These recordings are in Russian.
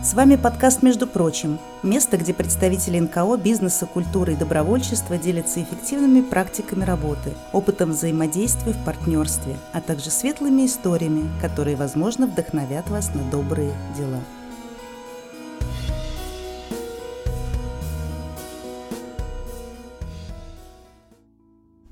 С вами подкаст «Между прочим» – место, где представители НКО, бизнеса, культуры и добровольчества делятся эффективными практиками работы, опытом взаимодействия в партнерстве, а также светлыми историями, которые, возможно, вдохновят вас на добрые дела.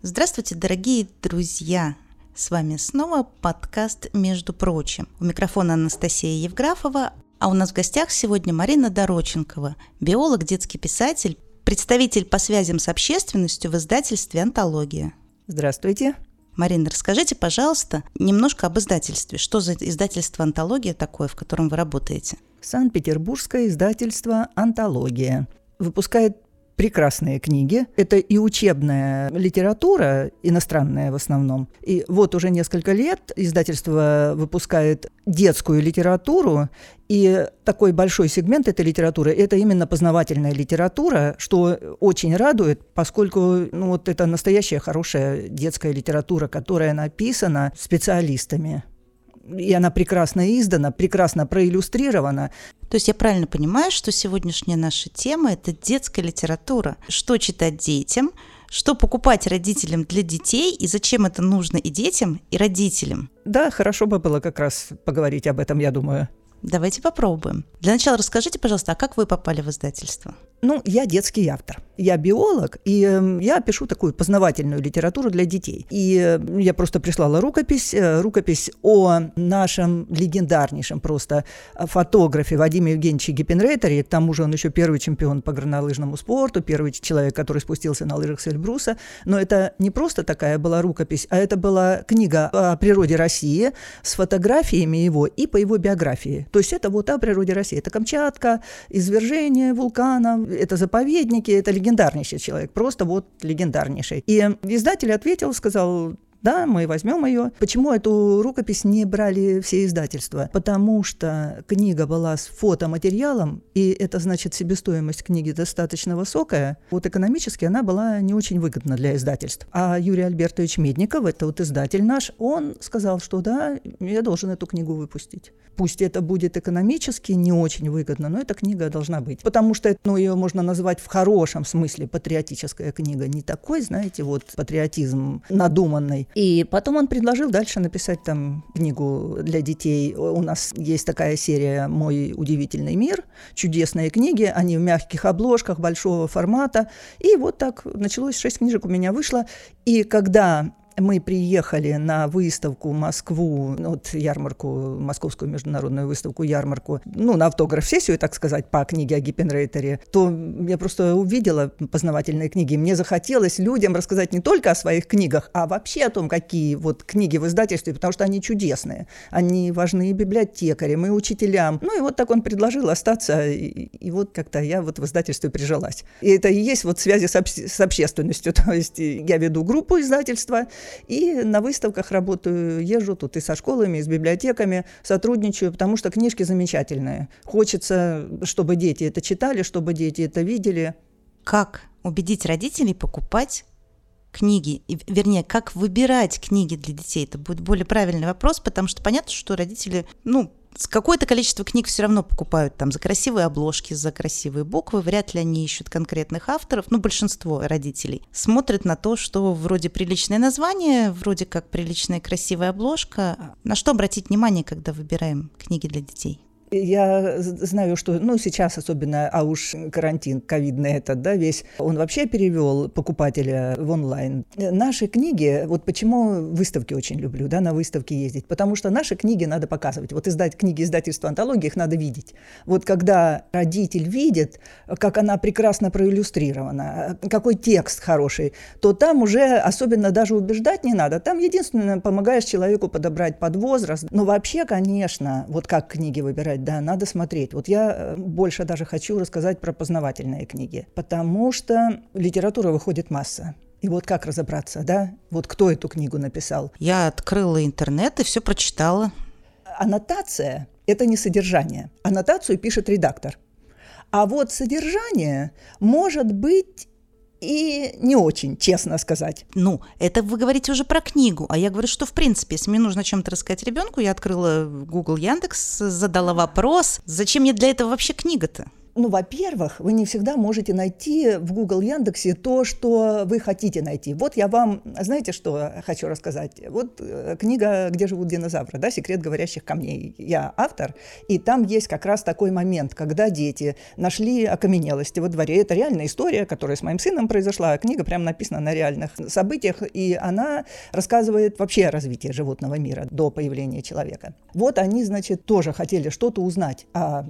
Здравствуйте, дорогие друзья! С вами снова подкаст «Между прочим». У микрофона Анастасия Евграфова, а у нас в гостях сегодня Марина Дороченкова, биолог, детский писатель, представитель по связям с общественностью в издательстве «Антология». Здравствуйте. Марина, расскажите, пожалуйста, немножко об издательстве. Что за издательство «Антология» такое, в котором вы работаете? Санкт-Петербургское издательство «Антология» выпускает прекрасные книги. Это и учебная литература, иностранная в основном. И вот уже несколько лет издательство выпускает детскую литературу, и такой большой сегмент этой литературы – это именно познавательная литература, что очень радует, поскольку ну, вот это настоящая хорошая детская литература, которая написана специалистами и она прекрасно издана, прекрасно проиллюстрирована. То есть я правильно понимаю, что сегодняшняя наша тема – это детская литература. Что читать детям, что покупать родителям для детей и зачем это нужно и детям, и родителям? Да, хорошо бы было как раз поговорить об этом, я думаю. Давайте попробуем. Для начала расскажите, пожалуйста, а как вы попали в издательство? Ну, я детский автор. Я биолог, и э, я пишу такую познавательную литературу для детей. И э, я просто прислала рукопись, э, рукопись о нашем легендарнейшем просто фотографе Вадиме Евгеньевиче Гиппенрейтере. К тому же он еще первый чемпион по горнолыжному спорту, первый человек, который спустился на лыжах с Эльбруса. Но это не просто такая была рукопись, а это была книга о природе России с фотографиями его и по его биографии. То есть это вот о природе России. Это Камчатка, извержение вулкана, это заповедники, это легендарнейший человек, просто вот легендарнейший. И издатель ответил, сказал, да, мы возьмем ее. Почему эту рукопись не брали все издательства? Потому что книга была с фотоматериалом, и это значит себестоимость книги достаточно высокая. Вот экономически она была не очень выгодна для издательств. А Юрий Альбертович Медников, это вот издатель наш, он сказал, что да, я должен эту книгу выпустить. Пусть это будет экономически не очень выгодно, но эта книга должна быть. Потому что ну, ее можно назвать в хорошем смысле патриотическая книга. Не такой, знаете, вот патриотизм надуманный. И потом он предложил дальше написать там книгу для детей. У нас есть такая серия «Мой удивительный мир», чудесные книги, они в мягких обложках большого формата. И вот так началось, шесть книжек у меня вышло. И когда мы приехали на выставку Москву, ну, вот ярмарку, московскую международную выставку, ярмарку, ну, на автограф-сессию, так сказать, по книге о Гиппенрейтере, то я просто увидела познавательные книги. Мне захотелось людям рассказать не только о своих книгах, а вообще о том, какие вот книги в издательстве, потому что они чудесные. Они важны и библиотекарям, и учителям. Ну, и вот так он предложил остаться, и, и вот как-то я вот в издательстве прижилась. И это и есть вот связи с, об, с общественностью, то есть я веду группу издательства, и на выставках работаю, езжу тут и со школами, и с библиотеками, сотрудничаю, потому что книжки замечательные. Хочется, чтобы дети это читали, чтобы дети это видели. Как убедить родителей покупать книги, вернее, как выбирать книги для детей, это будет более правильный вопрос, потому что понятно, что родители, ну, какое-то количество книг все равно покупают там за красивые обложки, за красивые буквы, вряд ли они ищут конкретных авторов, ну, большинство родителей смотрят на то, что вроде приличное название, вроде как приличная красивая обложка. На что обратить внимание, когда выбираем книги для детей? Я знаю, что, ну, сейчас особенно, а уж карантин ковидный этот, да, весь, он вообще перевел покупателя в онлайн. Наши книги, вот почему выставки очень люблю, да, на выставки ездить, потому что наши книги надо показывать. Вот издать книги издательства антологии, их надо видеть. Вот когда родитель видит, как она прекрасно проиллюстрирована, какой текст хороший, то там уже особенно даже убеждать не надо. Там единственное, помогаешь человеку подобрать под возраст. Но вообще, конечно, вот как книги выбирать, читать, да, надо смотреть. Вот я э, больше даже хочу рассказать про познавательные книги, потому что литература выходит масса. И вот как разобраться, да? Вот кто эту книгу написал? Я открыла интернет и все прочитала. Аннотация – это не содержание. Аннотацию пишет редактор. А вот содержание может быть и не очень, честно сказать. Ну, это вы говорите уже про книгу, а я говорю, что в принципе, если мне нужно чем-то рассказать ребенку, я открыла Google Яндекс, задала вопрос, зачем мне для этого вообще книга-то? Ну, во-первых, вы не всегда можете найти в Google Яндексе то, что вы хотите найти. Вот я вам, знаете, что хочу рассказать? Вот э, книга «Где живут динозавры», да, «Секрет говорящих камней». Я автор, и там есть как раз такой момент, когда дети нашли окаменелости во дворе. Это реальная история, которая с моим сыном произошла. Книга прям написана на реальных событиях, и она рассказывает вообще о развитии животного мира до появления человека. Вот они, значит, тоже хотели что-то узнать о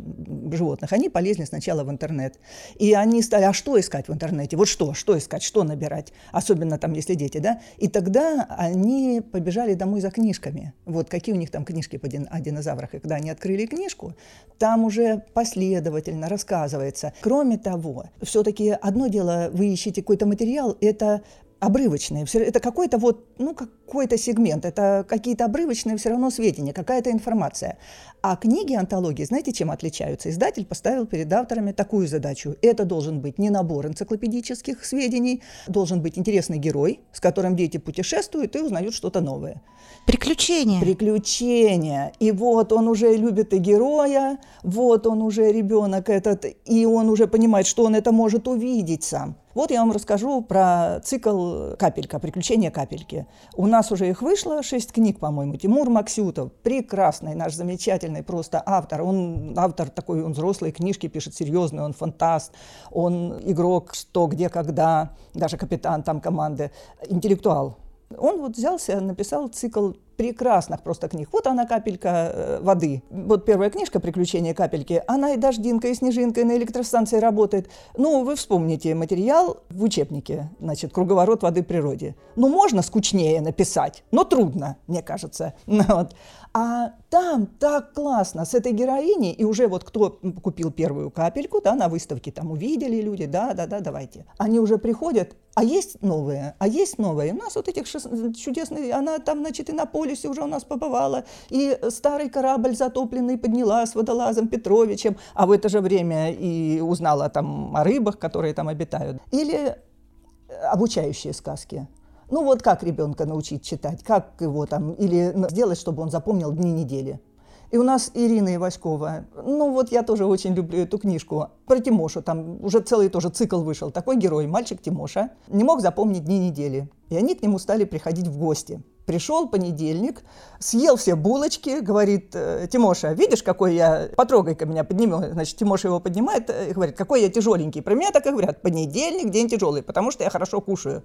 животных. Они полезли сначала в интернет. И они стали, а что искать в интернете? Вот что, что искать, что набирать? Особенно там, если дети, да? И тогда они побежали домой за книжками. Вот какие у них там книжки по дин- о динозаврах. И когда они открыли книжку, там уже последовательно рассказывается. Кроме того, все-таки одно дело, вы ищете какой-то материал, это обрывочные. Это какой-то вот, ну, какой-то сегмент, это какие-то обрывочные все равно сведения, какая-то информация. А книги антологии, знаете, чем отличаются? Издатель поставил перед авторами такую задачу. Это должен быть не набор энциклопедических сведений, должен быть интересный герой, с которым дети путешествуют и узнают что-то новое. Приключения. Приключения. И вот он уже любит и героя, вот он уже ребенок этот, и он уже понимает, что он это может увидеть сам. Вот я вам расскажу про цикл «Капелька», «Приключения капельки». У нас уже их вышло, шесть книг, по-моему. Тимур Максютов, прекрасный наш замечательный просто автор. Он автор такой, он взрослые книжки пишет, серьезный, он фантаст, он игрок «Что, где, когда», даже капитан там команды, интеллектуал. Он вот взялся, написал цикл прекрасных просто книг. Вот она капелька э, воды. Вот первая книжка «Приключения капельки». Она и дождинка, и снежинка, и на электростанции работает. Ну, вы вспомните материал в учебнике, значит, «Круговорот воды в природе». Ну, можно скучнее написать, но трудно, мне кажется. Вот. А там так классно с этой героиней, и уже вот кто купил первую капельку, да, на выставке там увидели люди, да, да, да, давайте. Они уже приходят, а есть новые, а есть новые. У нас вот этих чудесных, она там, значит, и на полюсе уже у нас побывала, и старый корабль затопленный подняла с водолазом Петровичем, а в это же время и узнала там о рыбах, которые там обитают. Или обучающие сказки. Ну вот как ребенка научить читать, как его там, или сделать, чтобы он запомнил дни недели. И у нас Ирина Иваськова, ну вот я тоже очень люблю эту книжку, про Тимошу, там уже целый тоже цикл вышел, такой герой, мальчик Тимоша, не мог запомнить дни недели. И они к нему стали приходить в гости. Пришел понедельник, съел все булочки, говорит, «Э, Тимоша, видишь, какой я, потрогай-ка меня, подними. Значит, Тимоша его поднимает и говорит, какой я тяжеленький. Про меня так и говорят, понедельник, день тяжелый, потому что я хорошо кушаю.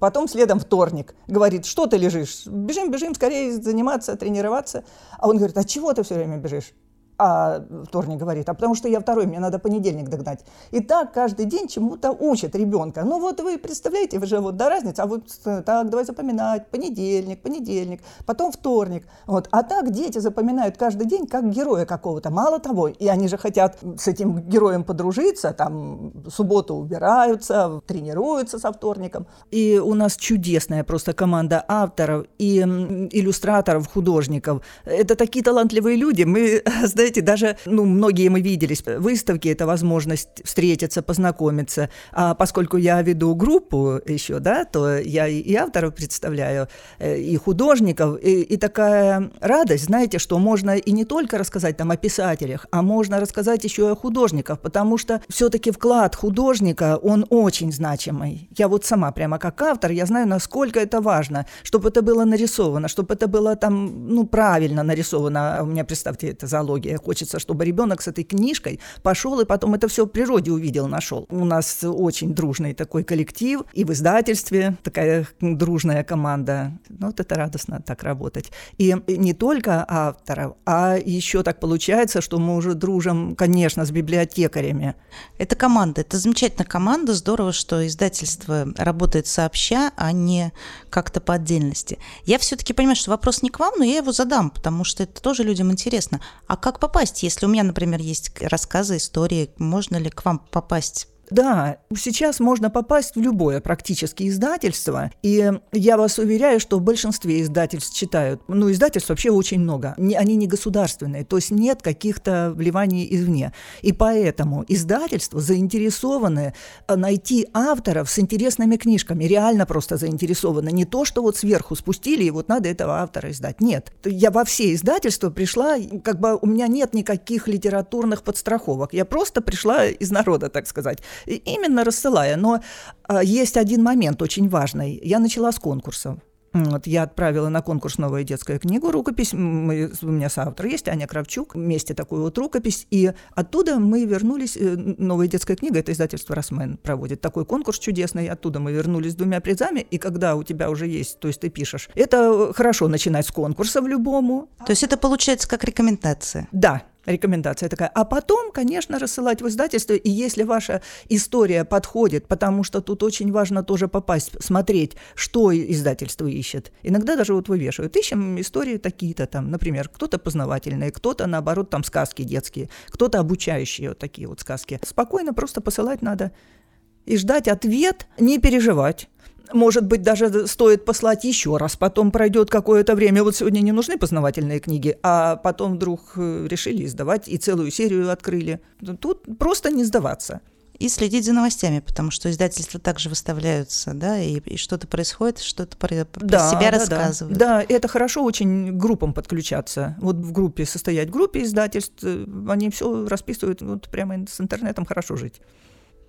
Потом следом вторник. Говорит, что ты лежишь? Бежим, бежим, скорее заниматься, тренироваться. А он говорит, а чего ты все время бежишь? А вторник говорит, а потому что я второй, мне надо понедельник догнать. И так каждый день чему-то учат ребенка. Ну вот вы представляете, вы же вот до разницы, а вот так, давай запоминать, понедельник, понедельник, потом вторник. Вот. А так дети запоминают каждый день как героя какого-то. Мало того, и они же хотят с этим героем подружиться, там субботу убираются, тренируются со вторником. И у нас чудесная просто команда авторов и иллюстраторов, художников. Это такие талантливые люди. Мы, знаете, знаете, даже, ну, многие мы виделись, выставки – это возможность встретиться, познакомиться. А поскольку я веду группу еще, да, то я и авторов представляю, э, и художников, и, и такая радость, знаете, что можно и не только рассказать там о писателях, а можно рассказать еще и о художниках, потому что все-таки вклад художника, он очень значимый. Я вот сама прямо как автор, я знаю, насколько это важно, чтобы это было нарисовано, чтобы это было там, ну, правильно нарисовано. А у меня, представьте, это зоология, Хочется, чтобы ребенок с этой книжкой пошел и потом это все в природе увидел, нашел. У нас очень дружный такой коллектив, и в издательстве такая дружная команда. Ну, вот это радостно так работать. И не только авторов, а еще так получается, что мы уже дружим, конечно, с библиотекарями. Это команда, это замечательная команда, здорово, что издательство работает сообща, а не как-то по отдельности. Я все-таки понимаю, что вопрос не к вам, но я его задам, потому что это тоже людям интересно. А как попасть, если у меня, например, есть рассказы, истории, можно ли к вам попасть Да, сейчас можно попасть в любое практически издательство, и я вас уверяю, что в большинстве издательств читают. Ну, издательств вообще очень много. Они не государственные, то есть нет каких-то вливаний извне. И поэтому издательства заинтересованы э, найти авторов с интересными книжками, реально просто заинтересованы. Не то, что вот сверху спустили, и вот надо этого автора издать. Нет. Я во все издательства пришла, как бы у меня нет никаких литературных подстраховок. Я просто пришла из народа, так сказать, именно рассылая. Но а, есть один момент очень важный. Я начала с конкурсов. Вот, я отправила на конкурс «Новая детская книга» рукопись. Мы, у меня соавтор есть, Аня Кравчук. Вместе такую вот рукопись. И оттуда мы вернулись... Э, «Новая детская книга» — это издательство «Росмен» проводит такой конкурс чудесный. Оттуда мы вернулись с двумя призами. И когда у тебя уже есть, то есть ты пишешь, это хорошо начинать с конкурса в любому. То есть это получается как рекомендация? Да, рекомендация такая. А потом, конечно, рассылать в издательство, и если ваша история подходит, потому что тут очень важно тоже попасть, смотреть, что издательство ищет. Иногда даже вот вывешивают. Ищем истории такие-то там, например, кто-то познавательные, кто-то, наоборот, там сказки детские, кто-то обучающие вот такие вот сказки. Спокойно просто посылать надо и ждать ответ, не переживать. Может быть, даже стоит послать еще раз. Потом пройдет какое-то время. Вот сегодня не нужны познавательные книги, а потом вдруг э, решили издавать и целую серию открыли. Тут просто не сдаваться и следить за новостями, потому что издательства также выставляются, да, и, и что-то происходит, что-то про, про да, себя да, рассказывают. Да, да, это хорошо очень группам подключаться. Вот в группе состоять, в группе издательств, э, они все расписывают, вот прямо с интернетом хорошо жить.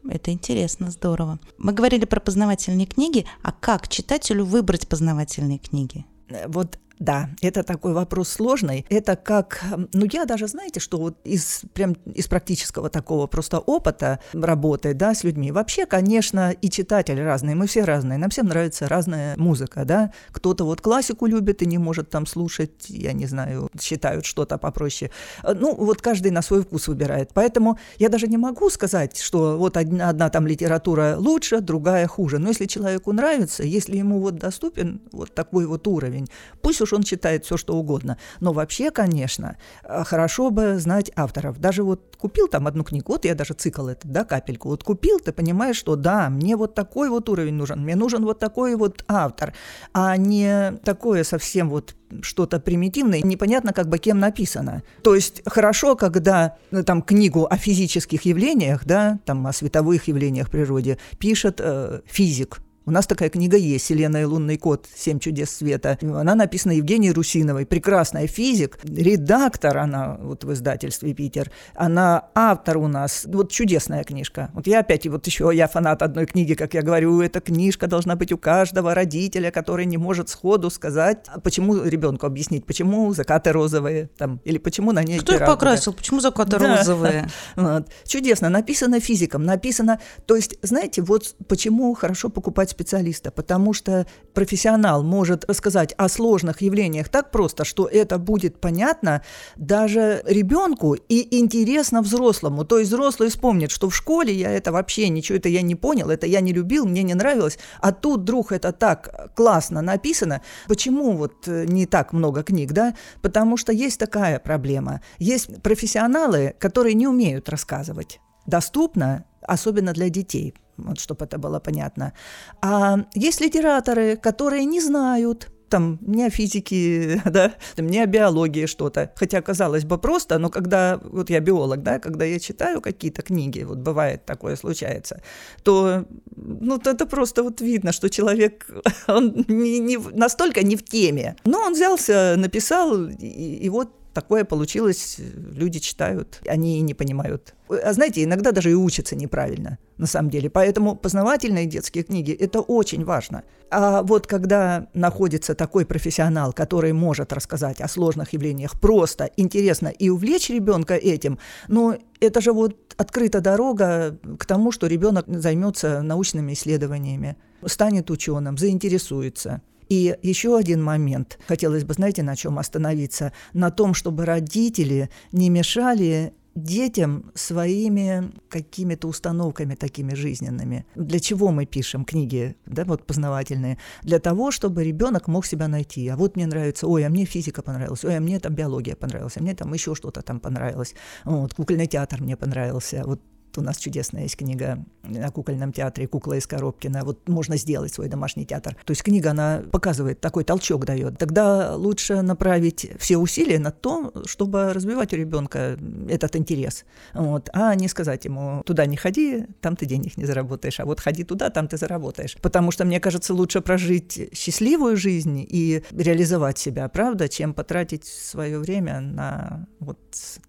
Это интересно, здорово. Мы говорили про познавательные книги, а как читателю выбрать познавательные книги? Э, вот да, это такой вопрос сложный. Это как, ну я даже, знаете, что вот из, прям из практического такого просто опыта работы, да, с людьми. Вообще, конечно, и читатели разные, мы все разные, нам всем нравится разная музыка, да. Кто-то вот классику любит и не может там слушать, я не знаю, считают что-то попроще. Ну, вот каждый на свой вкус выбирает. Поэтому я даже не могу сказать, что вот одна, одна там литература лучше, другая хуже. Но если человеку нравится, если ему вот доступен вот такой вот уровень, пусть уж уж он читает все, что угодно. Но вообще, конечно, э, хорошо бы знать авторов. Даже вот купил там одну книгу, вот я даже цикл этот, да, капельку, вот купил, ты понимаешь, что да, мне вот такой вот уровень нужен, мне нужен вот такой вот автор, а не такое совсем вот что-то примитивное, непонятно как бы кем написано. То есть хорошо, когда ну, там книгу о физических явлениях, да, там о световых явлениях в природе пишет э, физик, у нас такая книга есть «Селена и лунный кот. Семь чудес света». Она написана Евгенией Русиновой. Прекрасная физик. Редактор она вот в издательстве «Питер». Она автор у нас. Вот чудесная книжка. Вот я опять, вот еще я фанат одной книги, как я говорю, эта книжка должна быть у каждого родителя, который не может сходу сказать, а почему ребенку объяснить, почему закаты розовые, там, или почему на ней Кто их покрасил, почему закаты да. розовые? Вот. Чудесно. Написано физиком, написано... То есть, знаете, вот почему хорошо покупать специалиста, потому что профессионал может рассказать о сложных явлениях так просто, что это будет понятно даже ребенку и интересно взрослому. То есть взрослый вспомнит, что в школе я это вообще ничего, это я не понял, это я не любил, мне не нравилось, а тут вдруг это так классно написано. Почему вот э, не так много книг, да? Потому что есть такая проблема. Есть профессионалы, которые не умеют рассказывать доступно, особенно для детей вот чтобы это было понятно. А есть литераторы, которые не знают, там, не о физике, да, там, не о биологии что-то. Хотя, казалось бы, просто, но когда, вот я биолог, да, когда я читаю какие-то книги, вот бывает такое случается, то, ну, это просто вот видно, что человек, он не, не, настолько не в теме. Но он взялся, написал, и, и вот такое получилось, люди читают, они не понимают. А знаете, иногда даже и учатся неправильно, на самом деле. Поэтому познавательные детские книги – это очень важно. А вот когда находится такой профессионал, который может рассказать о сложных явлениях просто, интересно и увлечь ребенка этим, ну, это же вот открыта дорога к тому, что ребенок займется научными исследованиями, станет ученым, заинтересуется. И еще один момент. Хотелось бы, знаете, на чем остановиться? На том, чтобы родители не мешали детям своими какими-то установками такими жизненными. Для чего мы пишем книги, да, вот познавательные? Для того, чтобы ребенок мог себя найти. А вот мне нравится, ой, а мне физика понравилась, ой, а мне там биология понравилась, а мне там еще что-то там понравилось. Вот, кукольный театр мне понравился. Вот у нас чудесная есть книга на кукольном театре «Кукла из Коробкина». Вот можно сделать свой домашний театр. То есть книга, она показывает, такой толчок дает. Тогда лучше направить все усилия на то, чтобы развивать у ребенка этот интерес. Вот. А не сказать ему, туда не ходи, там ты денег не заработаешь, а вот ходи туда, там ты заработаешь. Потому что, мне кажется, лучше прожить счастливую жизнь и реализовать себя, правда, чем потратить свое время на вот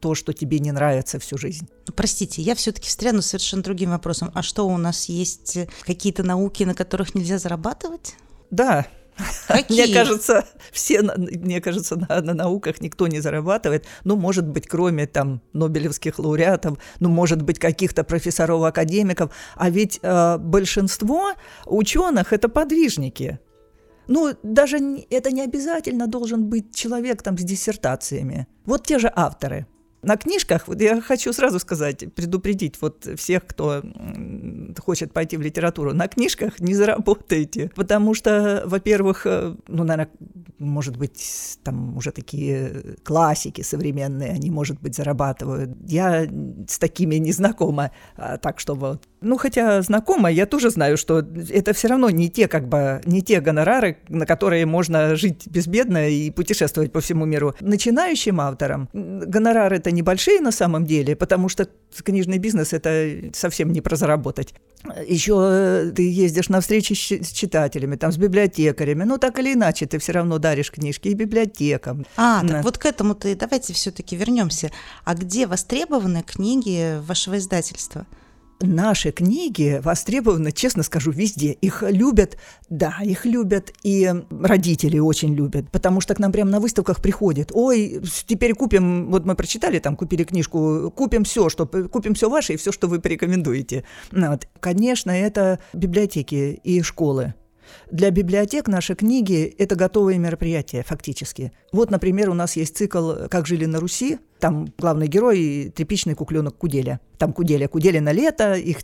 то, что тебе не нравится всю жизнь. Простите, я все-таки встряну совершенно другим вопросом. А что у нас есть какие-то науки, на которых нельзя зарабатывать? Да, Какие? Мне кажется, все, мне кажется, на, на науках никто не зарабатывает. Ну, может быть, кроме там Нобелевских лауреатов, ну, может быть, каких-то профессоров, академиков. А ведь э, большинство ученых это подвижники. Ну, даже это не обязательно должен быть человек там с диссертациями. Вот те же авторы – на книжках, вот я хочу сразу сказать, предупредить вот всех, кто хочет пойти в литературу, на книжках не заработаете, потому что, во-первых, э, ну, наверное, может быть, там уже такие классики современные, они, может быть, зарабатывают. Я с такими не знакома, а так чтобы ну, хотя знакомо, я тоже знаю, что это все равно не те, как бы, не те гонорары, на которые можно жить безбедно и путешествовать по всему миру. Начинающим авторам гонорары это небольшие на самом деле, потому что книжный бизнес это совсем не про заработать. Еще э, ты ездишь на встречи с читателями, там, с библиотекарями, ну, так или иначе, ты все равно даришь книжки и библиотекам. А, так вот к этому-то давайте все-таки вернемся. А где востребованы книги вашего издательства? Наши книги востребованы, честно скажу, везде. Их любят, да, их любят, и родители очень любят, потому что к нам прямо на выставках приходят. Ой, теперь купим, вот мы прочитали, там купили книжку, купим все, что купим все ваше и все, что вы порекомендуете. Вот. Конечно, это библиотеки и школы. Для библиотек наши книги – это готовые мероприятия, фактически. Вот, например, у нас есть цикл «Как жили на Руси», там главный герой – тряпичный кукленок Куделя. Там Куделя. Куделя на лето, их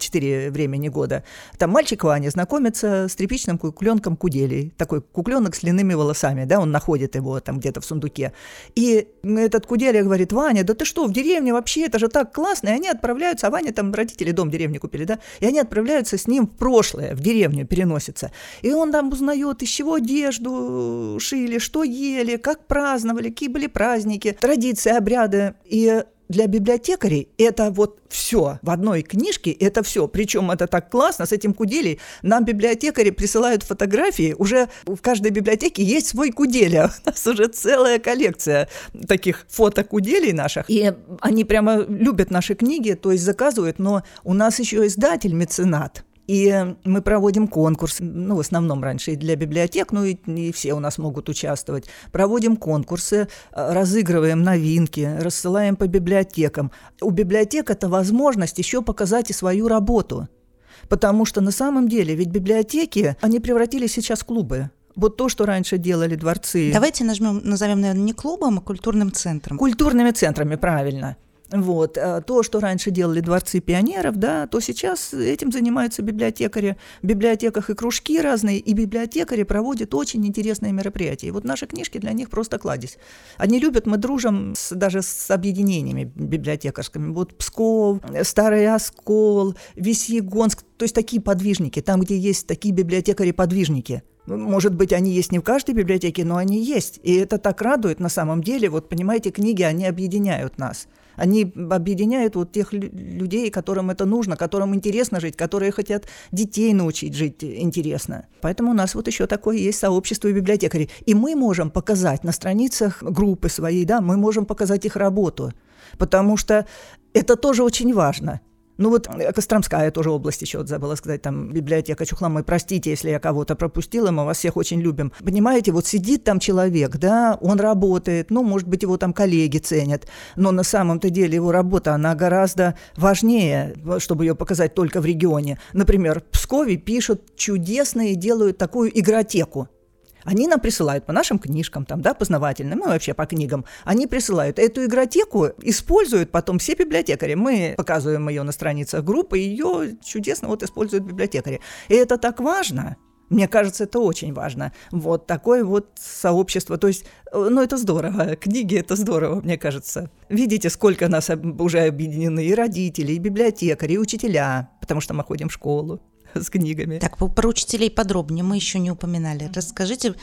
четыре времени года. Там мальчик Ваня знакомится с тряпичным кукленком Куделей. Такой кукленок с длинными волосами, да, он находит его там где-то в сундуке. И этот Куделя говорит, Ваня, да ты что, в деревне вообще, это же так классно. И они отправляются, а Ваня там родители дом деревни купили, да, и они отправляются с ним в прошлое, в деревню переносятся. И он там узнает, из чего одежду шили, что ели, как праздновали, какие были праздники, традиции, обряды. И для библиотекарей это вот все в одной книжке, это все. Причем это так классно, с этим куделей. Нам библиотекари присылают фотографии, уже в каждой библиотеке есть свой куделя. У нас уже целая коллекция таких фотокуделей наших. И они прямо любят наши книги, то есть заказывают, но у нас еще издатель меценат. И мы проводим конкурс, ну, в основном раньше и для библиотек, ну, и, и все у нас могут участвовать. Проводим конкурсы, э, разыгрываем новинки, рассылаем по библиотекам. У библиотек это возможность еще показать и свою работу. Потому что на самом деле ведь библиотеки, они превратились сейчас в клубы. Вот то, что раньше делали дворцы. Давайте нажмем, назовем, наверное, не клубом, а культурным центром. Культурными центрами, правильно. Вот. А то, что раньше делали дворцы пионеров, да, то сейчас этим занимаются библиотекари. В библиотеках и кружки разные, и библиотекари проводят очень интересные мероприятия. И вот наши книжки для них просто кладезь. Они любят, мы дружим с, даже с объединениями библиотекарскими. Вот Псков, Старый Оскол, Весьегонск, то есть такие подвижники, там, где есть такие библиотекари-подвижники – может быть, они есть не в каждой библиотеке, но они есть. И это так радует на самом деле. Вот, понимаете, книги, они объединяют нас. Они объединяют вот тех людей, которым это нужно, которым интересно жить, которые хотят детей научить жить интересно. Поэтому у нас вот еще такое есть сообщество библиотекарей. И мы можем показать на страницах группы своей, да, мы можем показать их работу. Потому что это тоже очень важно – ну вот э, Костромская тоже область еще вот забыла сказать, там библиотека Чухломы, простите, если я кого-то пропустила, мы вас всех очень любим. Понимаете, вот сидит там человек, да, он работает, ну, может быть, его там коллеги ценят, но на самом-то деле его работа, она гораздо важнее, чтобы ее показать только в регионе. Например, в Пскове пишут чудесные, делают такую игротеку. Они нам присылают по нашим книжкам, там, да, познавательным, ну, вообще по книгам. Они присылают эту игротеку, используют потом все библиотекари. Мы показываем ее на страницах группы, ее чудесно вот используют библиотекари. И это так важно. Мне кажется, это очень важно. Вот такое вот сообщество. То есть, э, ну, это здорово. Книги – это здорово, мне кажется. Видите, сколько нас уже объединены и родители, и библиотекари, и учителя. потому что мы ходим в школу с книгами. Так, про учителей подробнее мы еще не упоминали. Расскажите,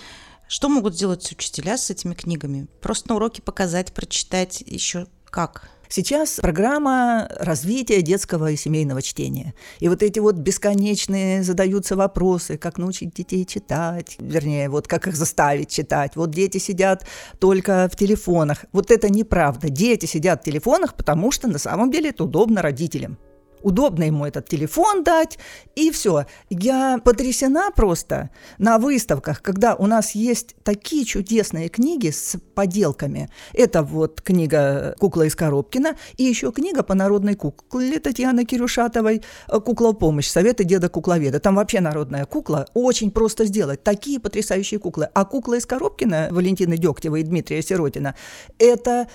что могут сделать учителя с этими книгами? Просто на уроке показать, прочитать еще как? Сейчас программа развития детского и семейного чтения. И вот эти вот бесконечные задаются вопросы, как научить детей читать, вернее, вот как их заставить читать. Вот дети сидят только в телефонах. Вот это неправда. Дети сидят в телефонах, потому что на самом деле это удобно родителям удобно ему этот телефон дать, и все. Я потрясена просто на выставках, когда у нас есть такие чудесные книги с поделками. Это вот книга «Кукла из Коробкина» и еще книга по народной кукле Татьяны Кирюшатовой «Кукла помощь. Советы деда кукловеда». Там вообще народная кукла. Очень просто сделать. Такие потрясающие куклы. А «Кукла из Коробкина» Валентины Дегтевой и Дмитрия Сиротина – это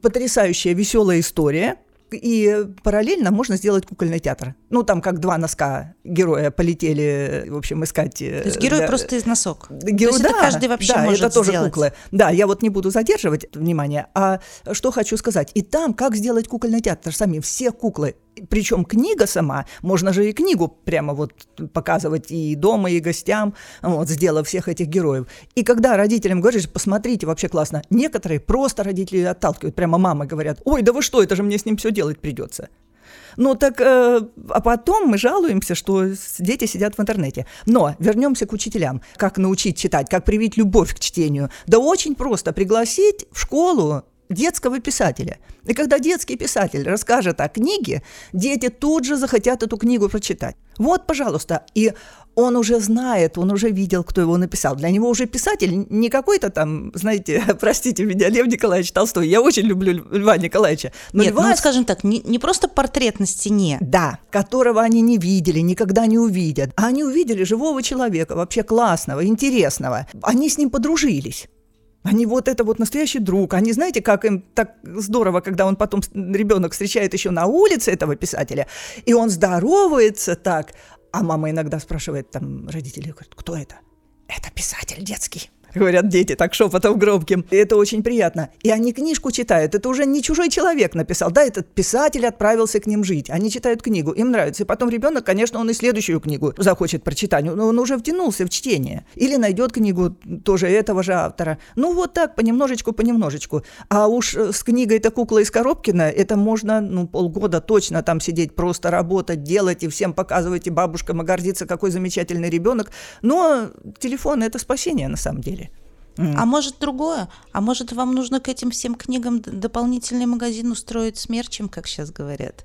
потрясающая веселая история – и параллельно можно сделать кукольный театр. Ну, там как два носка героя полетели, в общем, искать... Э, То есть герой да, просто из носок. Герой, То есть да, это каждый вообще да, может это тоже сделать. куклы. Да, я вот не буду задерживать внимание, а что хочу сказать. И там как сделать кукольный театр самим. Все куклы причем книга сама, можно же и книгу прямо вот показывать и дома, и гостям, вот, сделав всех этих героев. И когда родителям говоришь, посмотрите, вообще классно, некоторые просто родители отталкивают, прямо мамы говорят, ой, да вы что, это же мне с ним все делать придется. Ну так, э, а потом мы жалуемся, что дети сидят в интернете. Но вернемся к учителям. Как научить читать, как привить любовь к чтению? Да очень просто пригласить в школу детского писателя. И когда детский писатель расскажет о книге, дети тут же захотят эту книгу прочитать. Вот, пожалуйста, и он уже знает, он уже видел, кто его написал. Для него уже писатель не какой-то там, знаете, простите меня, Лев Николаевич Толстой. Я очень люблю Льва Николаевича. Но Нет, Льва... ну, скажем так, не, не просто портрет на стене. Да, которого они не видели, никогда не увидят. А они увидели живого человека, вообще классного, интересного. Они с ним подружились. Они вот это вот настоящий друг. Они, знаете, как им так здорово, когда он потом, ребенок встречает еще на улице этого писателя, и он здоровается так, а мама иногда спрашивает там родителей, говорит, кто это? Это писатель детский говорят дети так шепотом громким. И это очень приятно. И они книжку читают. Это уже не чужой человек написал. Да, этот писатель отправился к ним жить. Они читают книгу, им нравится. И потом ребенок, конечно, он и следующую книгу захочет прочитать. Но он уже втянулся в чтение. Или найдет книгу тоже этого же автора. Ну вот так, понемножечку, понемножечку. А уж с книгой «Это кукла из Коробкина» это можно ну, полгода точно там сидеть, просто работать, делать и всем показывать, и бабушкам и гордиться, какой замечательный ребенок. Но телефон – это спасение на самом деле. Mm. А может другое? А может вам нужно к этим всем книгам дополнительный магазин устроить с мерчем, как сейчас говорят?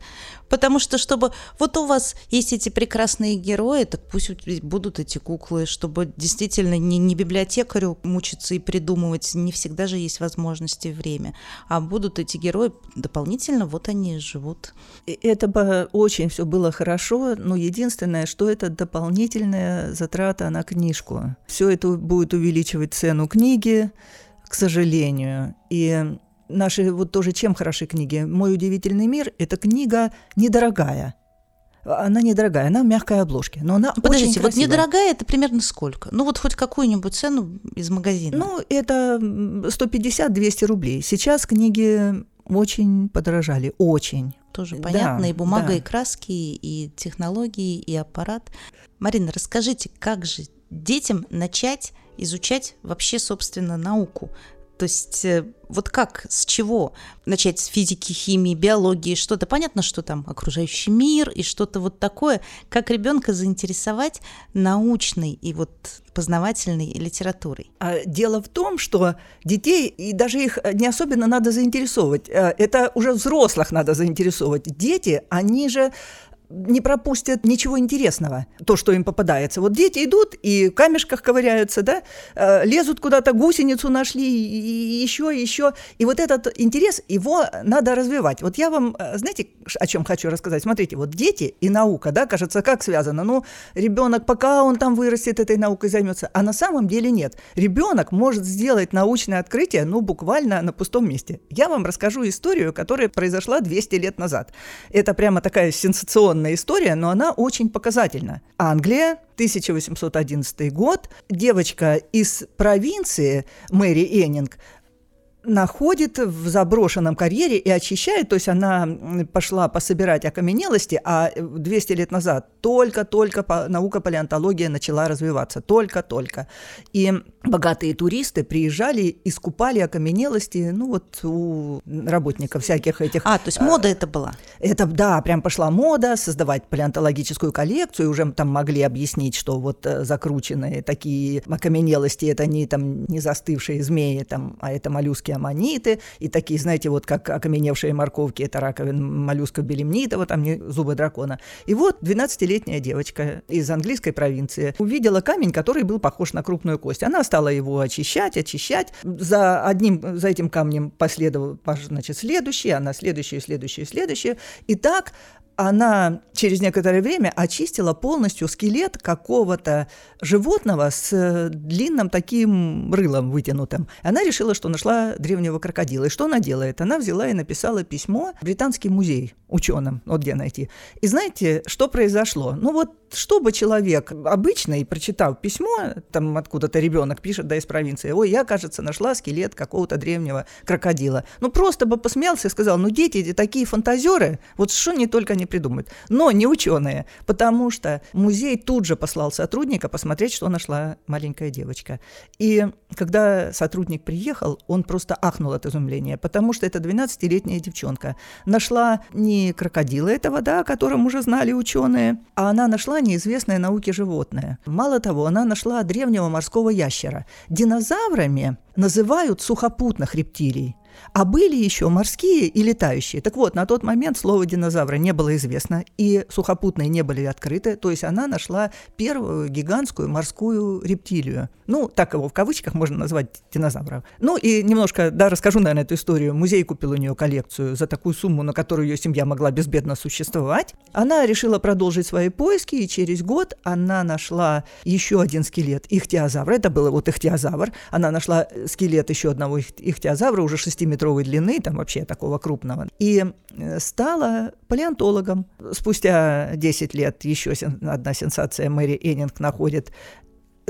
Потому что, чтобы... Вот у вас есть эти прекрасные герои, так пусть будут эти куклы, чтобы действительно не, не библиотекарю мучиться и придумывать, не всегда же есть возможности и время, а будут эти герои дополнительно, вот они живут. Это бы очень все было хорошо, но единственное, что это дополнительная затрата на книжку. Все это будет увеличивать цену книги, к сожалению. И наши вот тоже чем хороши книги? «Мой удивительный мир» – это книга недорогая. Она недорогая, она в мягкой обложке, но она Подождите, очень вот недорогая это примерно сколько? Ну вот хоть какую-нибудь цену из магазина. Ну это 150-200 рублей. Сейчас книги очень подорожали, очень. Тоже понятно, да, и бумага, да. и краски, и технологии, и аппарат. Марина, расскажите, как же детям начать изучать вообще, собственно, науку? То есть э, вот как, с чего начать с физики, химии, биологии, что-то понятно, что там окружающий мир и что-то вот такое, как ребенка заинтересовать научной и вот познавательной литературой? А дело в том, что детей и даже их не особенно надо заинтересовывать. Э, это уже взрослых надо заинтересовывать. Дети, они же не пропустят ничего интересного, то, что им попадается. Вот дети идут и в камешках ковыряются, да, э, лезут куда-то, гусеницу нашли, и еще, еще. И вот этот интерес, его надо развивать. Вот я вам, э, знаете, о чем хочу рассказать? Смотрите, вот дети и наука, да, кажется, как связано? Ну, ребенок, пока он там вырастет, этой наукой займется. А на самом деле нет. Ребенок может сделать научное открытие, ну, буквально на пустом месте. Я вам расскажу историю, которая произошла 200 лет назад. Это прямо такая сенсационная традиционная история, но она очень показательна. Англия, 1811 год, девочка из провинции, Мэри Эннинг, находит в заброшенном карьере и очищает, то есть она пошла пособирать окаменелости, а 200 лет назад только-только наука палеонтология начала развиваться, только-только. И богатые туристы приезжали и скупали окаменелости, ну вот у работников всяких этих. А, то есть мода это была? Это, да, прям пошла мода создавать палеонтологическую коллекцию, и уже там могли объяснить, что вот э, закрученные такие окаменелости, это не там не застывшие змеи, там, а это моллюски аммониты, и такие, знаете, вот как окаменевшие морковки, это раковин моллюска белемнитова, там не зубы дракона. И вот 12-летняя девочка из английской провинции увидела камень, который был похож на крупную кость. Она стала его очищать, очищать. За одним, за этим камнем последовал, значит, следующий, она следующий, следующий, следующий. И так она через некоторое время очистила полностью скелет какого-то животного с э, длинным таким рылом вытянутым. Она решила, что нашла древнего крокодила. И что она делает? Она взяла и написала письмо в Британский музей ученым, вот где найти. И знаете, что произошло? Ну вот, чтобы человек обычный, прочитав письмо, там откуда-то ребенок пишет, да, из провинции, ой, я, кажется, нашла скелет какого-то древнего крокодила. Ну просто бы посмеялся и сказал, ну дети эти такие фантазеры, вот что не только не придумают. Но не ученые, потому что музей тут же послал сотрудника посмотреть, что нашла маленькая девочка. И когда сотрудник приехал, он просто ахнул от изумления, потому что это 12-летняя девчонка нашла не крокодила этого, да, о котором уже знали ученые, а она нашла неизвестное науке животное. Мало того, она нашла древнего морского ящера. Динозаврами называют сухопутных рептилий. А были еще морские и летающие. Так вот, на тот момент слово динозавра не было известно, и сухопутные не были открыты, то есть она нашла первую гигантскую морскую рептилию. Ну, так его в кавычках можно назвать динозавром. Ну, и немножко, да, расскажу, наверное, эту историю. Музей купил у нее коллекцию за такую сумму, на которую ее семья могла безбедно существовать. Она решила продолжить свои поиски, и через год она нашла еще один скелет ихтиозавра. Это был вот ихтиозавр. Она нашла скелет еще одного ихтиозавра, уже 6 метровой длины, там вообще такого крупного, и э, стала палеонтологом. Спустя 10 лет еще одна сенсация Мэри Эннинг находит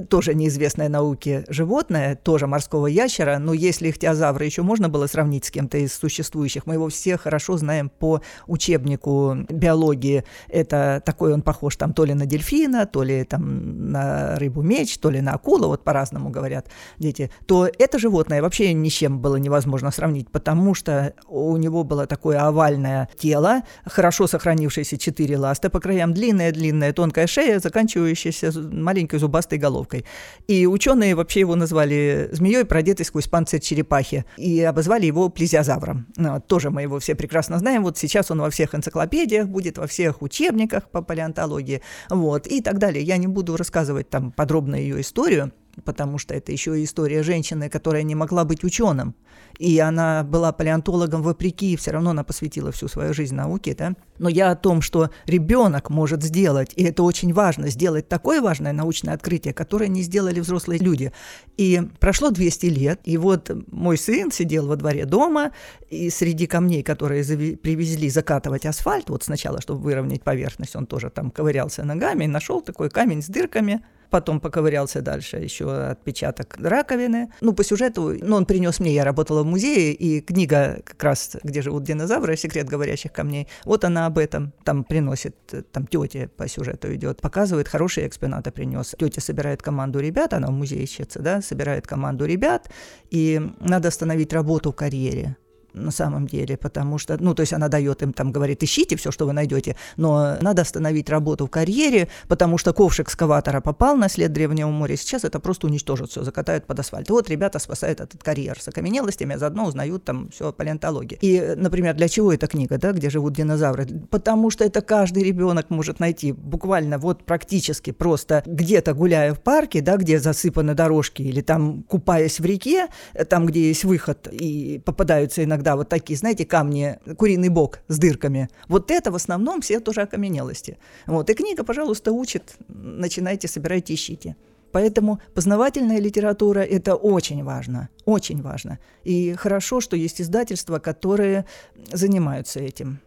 тоже неизвестное науке животное, тоже морского ящера, но если ихтиозавра еще можно было сравнить с кем-то из существующих, мы его все хорошо знаем по учебнику биологии. Это такой он похож там то ли на дельфина, то ли там на рыбу-меч, то ли на акулу, вот по-разному говорят дети, то это животное вообще ни с чем было невозможно сравнить, потому что у него было такое овальное тело, хорошо сохранившиеся четыре ласта по краям, длинная-длинная тонкая шея, заканчивающаяся маленькой зубастой головкой головкой. И ученые вообще его назвали змеей, продетой сквозь панцирь черепахи, и обозвали его плезиозавром. Ну, тоже мы его все прекрасно знаем. Вот сейчас он во всех энциклопедиях будет, во всех учебниках по палеонтологии, вот, и так далее. Я не буду рассказывать там подробно ее историю, потому что это еще история женщины, которая не могла быть ученым. И она была палеонтологом вопреки, все равно она посвятила всю свою жизнь науке. Да? Но я о том, что ребенок может сделать, и это очень важно, сделать такое важное научное открытие, которое не сделали взрослые люди. И прошло 200 лет, и вот мой сын сидел во дворе дома, и среди камней, которые привезли закатывать асфальт, вот сначала, чтобы выровнять поверхность, он тоже там ковырялся ногами, и нашел такой камень с дырками – потом поковырялся дальше, еще отпечаток раковины. Ну, по сюжету, ну, он принес мне, я работала в музее, и книга как раз, где живут динозавры, «Секрет говорящих камней», вот она об этом, там приносит, там тетя по сюжету идет, показывает, хорошие экспонаты принес. Тетя собирает команду ребят, она в музее ищется, да, собирает команду ребят, и надо остановить работу в карьере на самом деле, потому что, ну, то есть она дает им, там, говорит, ищите все, что вы найдете, но надо остановить работу в карьере, потому что ковш экскаватора попал на след Древнего моря, сейчас это просто уничтожат все, закатают под асфальт. И вот ребята спасают этот карьер с окаменелостями, а заодно узнают там все о палеонтологии. И, например, для чего эта книга, да, где живут динозавры? Потому что это каждый ребенок может найти буквально вот практически просто где-то гуляя в парке, да, где засыпаны дорожки, или там купаясь в реке, там, где есть выход, и попадаются иногда иногда вот такие, знаете, камни, куриный бок с дырками. Вот это в основном все тоже окаменелости. Вот. И книга, пожалуйста, учит, начинайте, собирайте, ищите. Поэтому познавательная литература – это очень важно, очень важно. И хорошо, что есть издательства, которые занимаются этим,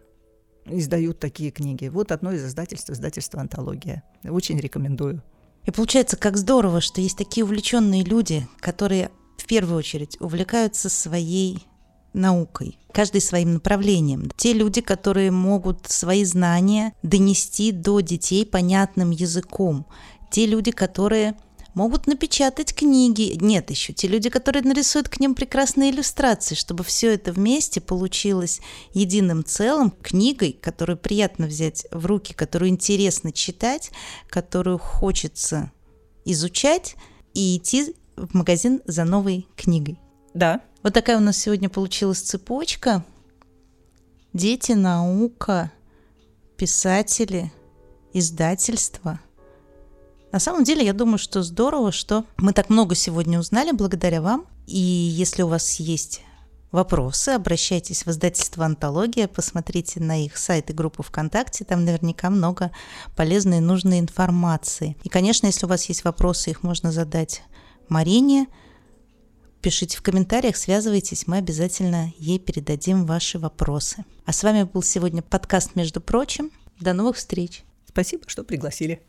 издают такие книги. Вот одно из издательств – издательство «Антология». Очень рекомендую. И получается, как здорово, что есть такие увлеченные люди, которые в первую очередь увлекаются своей наукой, каждый своим направлением. Те люди, которые могут свои знания донести до детей понятным языком. Те люди, которые могут напечатать книги. Нет еще, те люди, которые нарисуют к ним прекрасные иллюстрации, чтобы все это вместе получилось единым целым, книгой, которую приятно взять в руки, которую интересно читать, которую хочется изучать и идти в магазин за новой книгой. Да. Вот такая у нас сегодня получилась цепочка. Дети, наука, писатели, издательство. На самом деле, я думаю, что здорово, что мы так много сегодня узнали благодаря вам. И если у вас есть вопросы, обращайтесь в издательство «Антология», посмотрите на их сайт и группу ВКонтакте, там наверняка много полезной и нужной информации. И, конечно, если у вас есть вопросы, их можно задать Марине, пишите в комментариях, связывайтесь, мы обязательно ей передадим ваши вопросы. А с вами был сегодня подкаст «Между прочим». До новых встреч! Спасибо, что пригласили.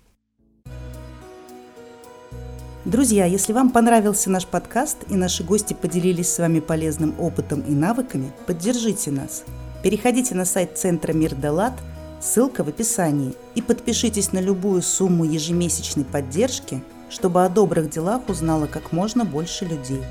Друзья, если вам понравился наш подкаст и наши гости поделились с вами полезным опытом и навыками, поддержите нас. Переходите на сайт Центра Мир Далат, ссылка в описании, и подпишитесь на любую сумму ежемесячной поддержки, чтобы о добрых делах узнало как можно больше людей.